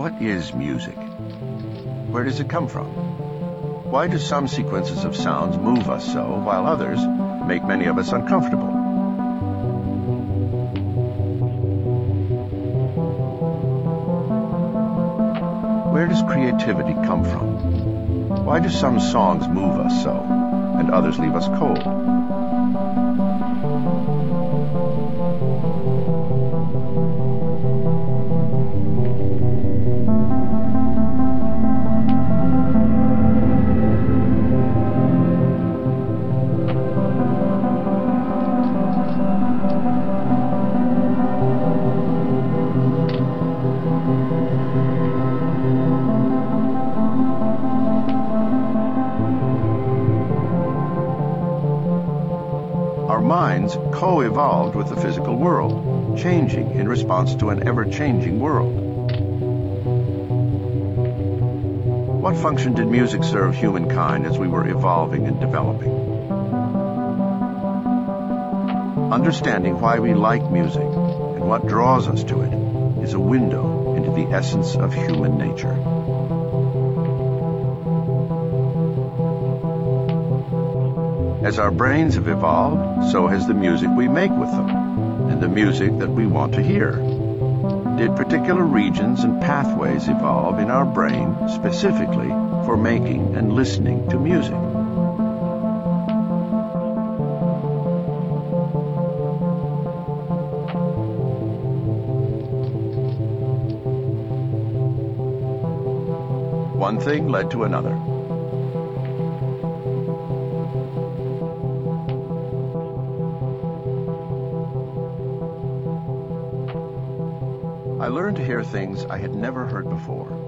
What is music? Where does it come from? Why do some sequences of sounds move us so, while others make many of us uncomfortable? Where does creativity come from? Why do some songs move us so, and others leave us cold? World, changing in response to an ever-changing world. What function did music serve humankind as we were evolving and developing? Understanding why we like music and what draws us to it is a window into the essence of human nature. As our brains have evolved, so has the music we make with them, the music that we want to hear. Did particular regions and pathways evolve in our brain specifically for making and listening to music? One thing led to another. To hear things I had never heard before.